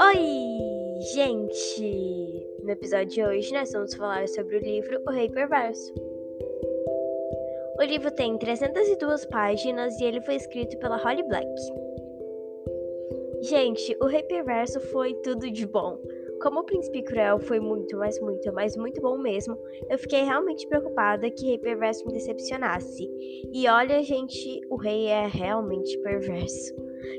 Oi, gente! No episódio de hoje nós vamos falar sobre o livro O Rei Perverso. O livro tem 302 páginas e ele foi escrito pela Holly Black. Gente, O Rei Perverso foi tudo de bom. Como o Príncipe Cruel foi muito, mas muito, mas muito bom mesmo, eu fiquei realmente preocupada que Rei Perverso me decepcionasse. E olha, gente, o rei é realmente perverso.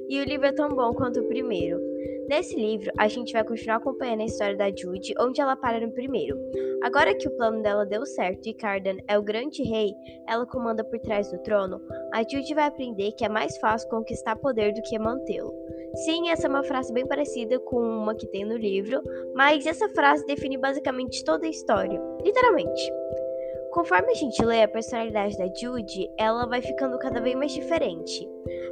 E o livro é tão bom quanto o primeiro. Nesse livro, a gente vai continuar acompanhando a história da Jude, onde ela para no primeiro. Agora que o plano dela deu certo e Cardan é o grande rei, ela comanda por trás do trono, a Jude vai aprender que é mais fácil conquistar poder do que mantê-lo. Sim, essa é uma frase bem parecida com uma que tem no livro, mas essa frase define basicamente toda a história, literalmente. Conforme a gente lê a personalidade da Jude, ela vai ficando cada vez mais diferente.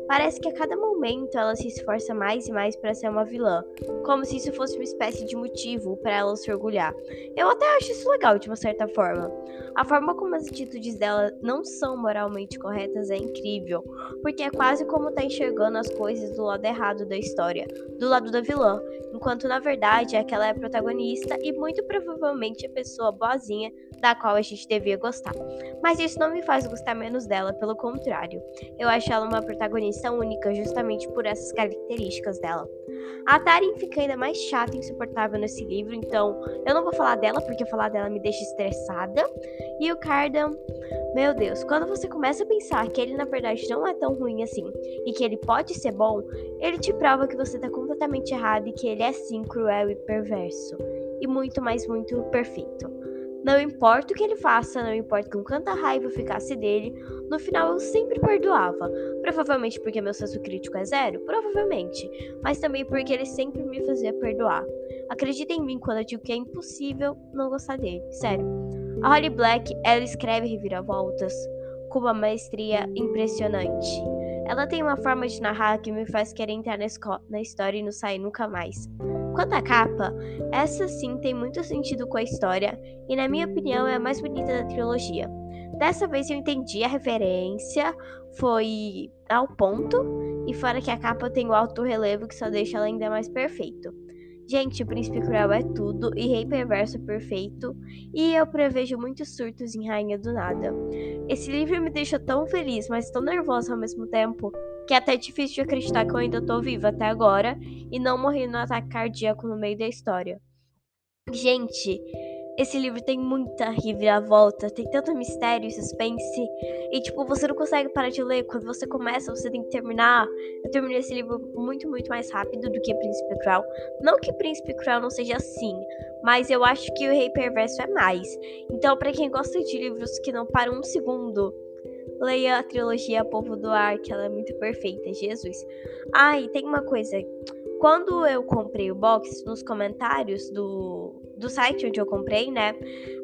Parece que a cada momento ela se esforça mais e mais para ser uma vilã, como se isso fosse uma espécie de motivo para ela se orgulhar. Eu até acho isso legal de uma certa forma. A forma como as atitudes dela não são moralmente corretas é incrível, porque é quase como tá enxergando as coisas do lado errado da história, do lado da vilã, enquanto na verdade é que ela é a protagonista e muito provavelmente a pessoa boazinha da qual a gente devia gostar. Mas isso não me faz gostar menos dela, pelo contrário. Eu acho ela uma protagonista única justamente por essas características dela. A Tarin fica ainda mais chata e insuportável nesse livro, então eu não vou falar dela porque falar dela me deixa estressada. E o Cardan, meu Deus, quando você começa a pensar que ele na verdade não é tão ruim assim e que ele pode ser bom, ele te prova que você tá completamente errado e que ele é sim cruel e perverso. E muito, mais muito perfeito. Não importa o que ele faça, não importa com quanta raiva eu ficasse dele, no final eu sempre perdoava. Provavelmente porque meu senso crítico é zero? Provavelmente. Mas também porque ele sempre me fazia perdoar. Acredita em mim quando eu digo que é impossível não gostar dele. Sério. A Holly Black, ela escreve reviravoltas com uma maestria impressionante. Ela tem uma forma de narrar que me faz querer entrar na, na história e não sair nunca mais. Quanto à capa, essa sim tem muito sentido com a história e, na minha opinião, é a mais bonita da trilogia. Dessa vez eu entendi a referência, foi ao ponto, e fora que a capa tem o alto relevo que só deixa ela ainda mais perfeito. Gente, o Príncipe Cruel é tudo e Rei Perverso é perfeito, e eu prevejo muitos surtos em Rainha do Nada. Esse livro me deixa tão feliz, mas tão nervosa ao mesmo tempo, que é até difícil de acreditar que eu ainda tô viva até agora e não morri no ataque cardíaco no meio da história. Gente, esse livro tem muita reviravolta, tem tanto mistério e suspense. E, tipo, você não consegue parar de ler. Quando você começa, você tem que terminar. Eu terminei esse livro muito, muito mais rápido do que Príncipe Cruel. Não que Príncipe Cruel não seja assim, mas eu acho que o Rei Perverso é mais. Então, para quem gosta de livros que não param um segundo Leia a trilogia Povo do Ar, que ela é muito perfeita, Jesus. Ah, e tem uma coisa. Quando eu comprei o box, nos comentários do, do site onde eu comprei, né?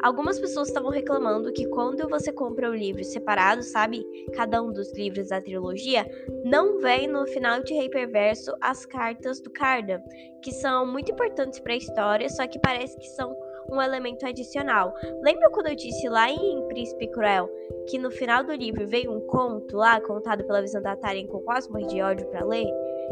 Algumas pessoas estavam reclamando que quando você compra o livro separado, sabe? Cada um dos livros da trilogia, não vem no final de Rei Perverso as cartas do Cardan, que são muito importantes para a história, só que parece que são um elemento adicional. Lembra quando eu disse lá em Príncipe Cruel que no final do livro veio um conto lá, contado pela visão da Taryn com quase morri de ódio para ler?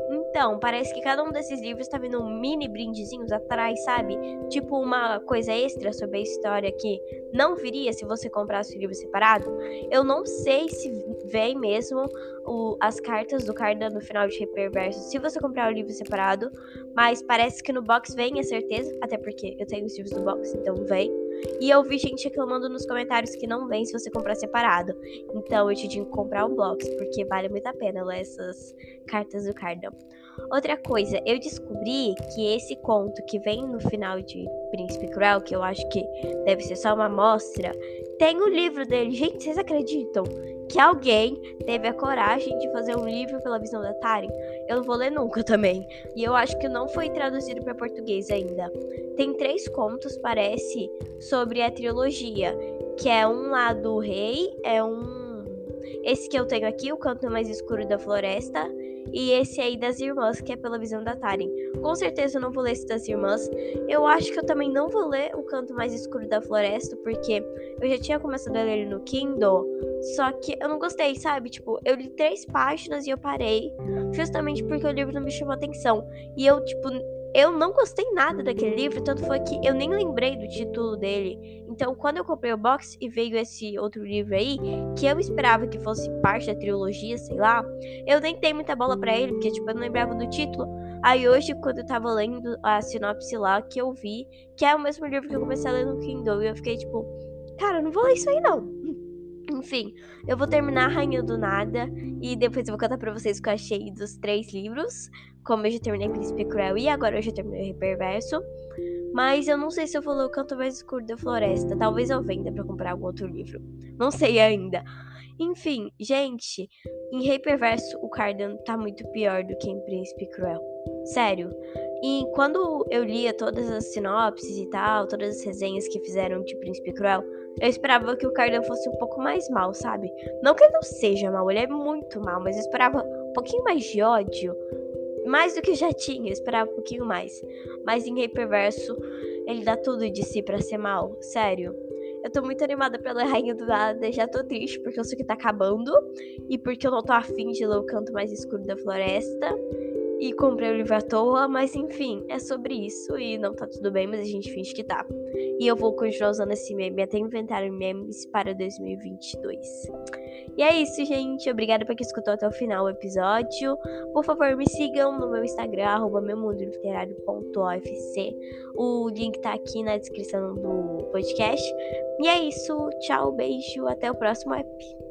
Então, parece que cada um desses livros tá vindo um mini brindezinhos atrás, sabe? Tipo uma coisa extra sobre a história que não viria se você comprasse o livro separado. Eu não sei se vem mesmo o, as cartas do Cardan no final de Reperverso se você comprar o livro separado, mas parece que no box vem, é certeza, até porque eu tenho os livros do box, então vem. E eu vi gente reclamando nos comentários que não vem se você comprar separado. Então eu te digo comprar o box, porque vale muito a pena ler essas cartas do Cardão. Outra coisa, eu descobri que esse conto que vem no final de Príncipe Cruel, que eu acho que deve ser só uma amostra, tem o um livro dele. Gente, vocês acreditam que alguém teve a coragem de fazer um livro pela visão da Tari? Eu não vou ler nunca também. E eu acho que não foi traduzido para português ainda. Tem três contos, parece, sobre a trilogia, que é um lá do rei, é um esse que eu tenho aqui, o canto mais escuro da floresta, e esse aí das irmãs, que é pela visão da Taren. Com certeza eu não vou ler esse das irmãs. Eu acho que eu também não vou ler O Canto Mais Escuro da Floresta, porque eu já tinha começado a ler ele no Kindle, só que eu não gostei, sabe? Tipo, eu li três páginas e eu parei, justamente porque o livro não me chamou atenção. E eu, tipo, eu não gostei nada daquele livro, tanto foi que eu nem lembrei do título dele. Então, quando eu comprei o box e veio esse outro livro aí, que eu esperava que fosse parte da trilogia, sei lá, eu nem dei muita bola para ele, porque tipo, eu não lembrava do título. Aí hoje, quando eu tava lendo a sinopse lá, que eu vi, que é o mesmo livro que eu comecei a ler no Kindle, e eu fiquei tipo, cara, eu não vou ler isso aí não. Enfim, eu vou terminar Rainha do Nada e depois eu vou contar pra vocês o que eu achei dos três livros. Como eu já terminei Príncipe Cruel e agora eu já terminei o Reperverso. Mas eu não sei se eu vou ler o Canto Mais Escuro da Floresta. Talvez eu venda para comprar algum outro livro. Não sei ainda. Enfim, gente, em Rei Perverso o Cardan tá muito pior do que em Príncipe Cruel. Sério. E quando eu lia todas as sinopses e tal, todas as resenhas que fizeram de Príncipe Cruel, eu esperava que o Cardan fosse um pouco mais mal, sabe? Não que ele não seja mal, ele é muito mal, mas eu esperava um pouquinho mais de ódio. Mais do que já tinha, eu esperava um pouquinho mais. Mas em Rei Perverso, ele dá tudo de si para ser mal, sério. Eu tô muito animada pela Rainha do Nada, já tô triste porque eu sei que tá acabando e porque eu não tô afim de ler o canto mais escuro da floresta e comprei o livro à toa, mas enfim, é sobre isso e não tá tudo bem, mas a gente finge que tá. E eu vou continuar usando esse meme até inventar memes para 2022. E é isso, gente. Obrigada por que escutou até o final o episódio. Por favor, me sigam no meu Instagram, arroba. O link tá aqui na descrição do podcast. E é isso. Tchau, beijo. Até o próximo app.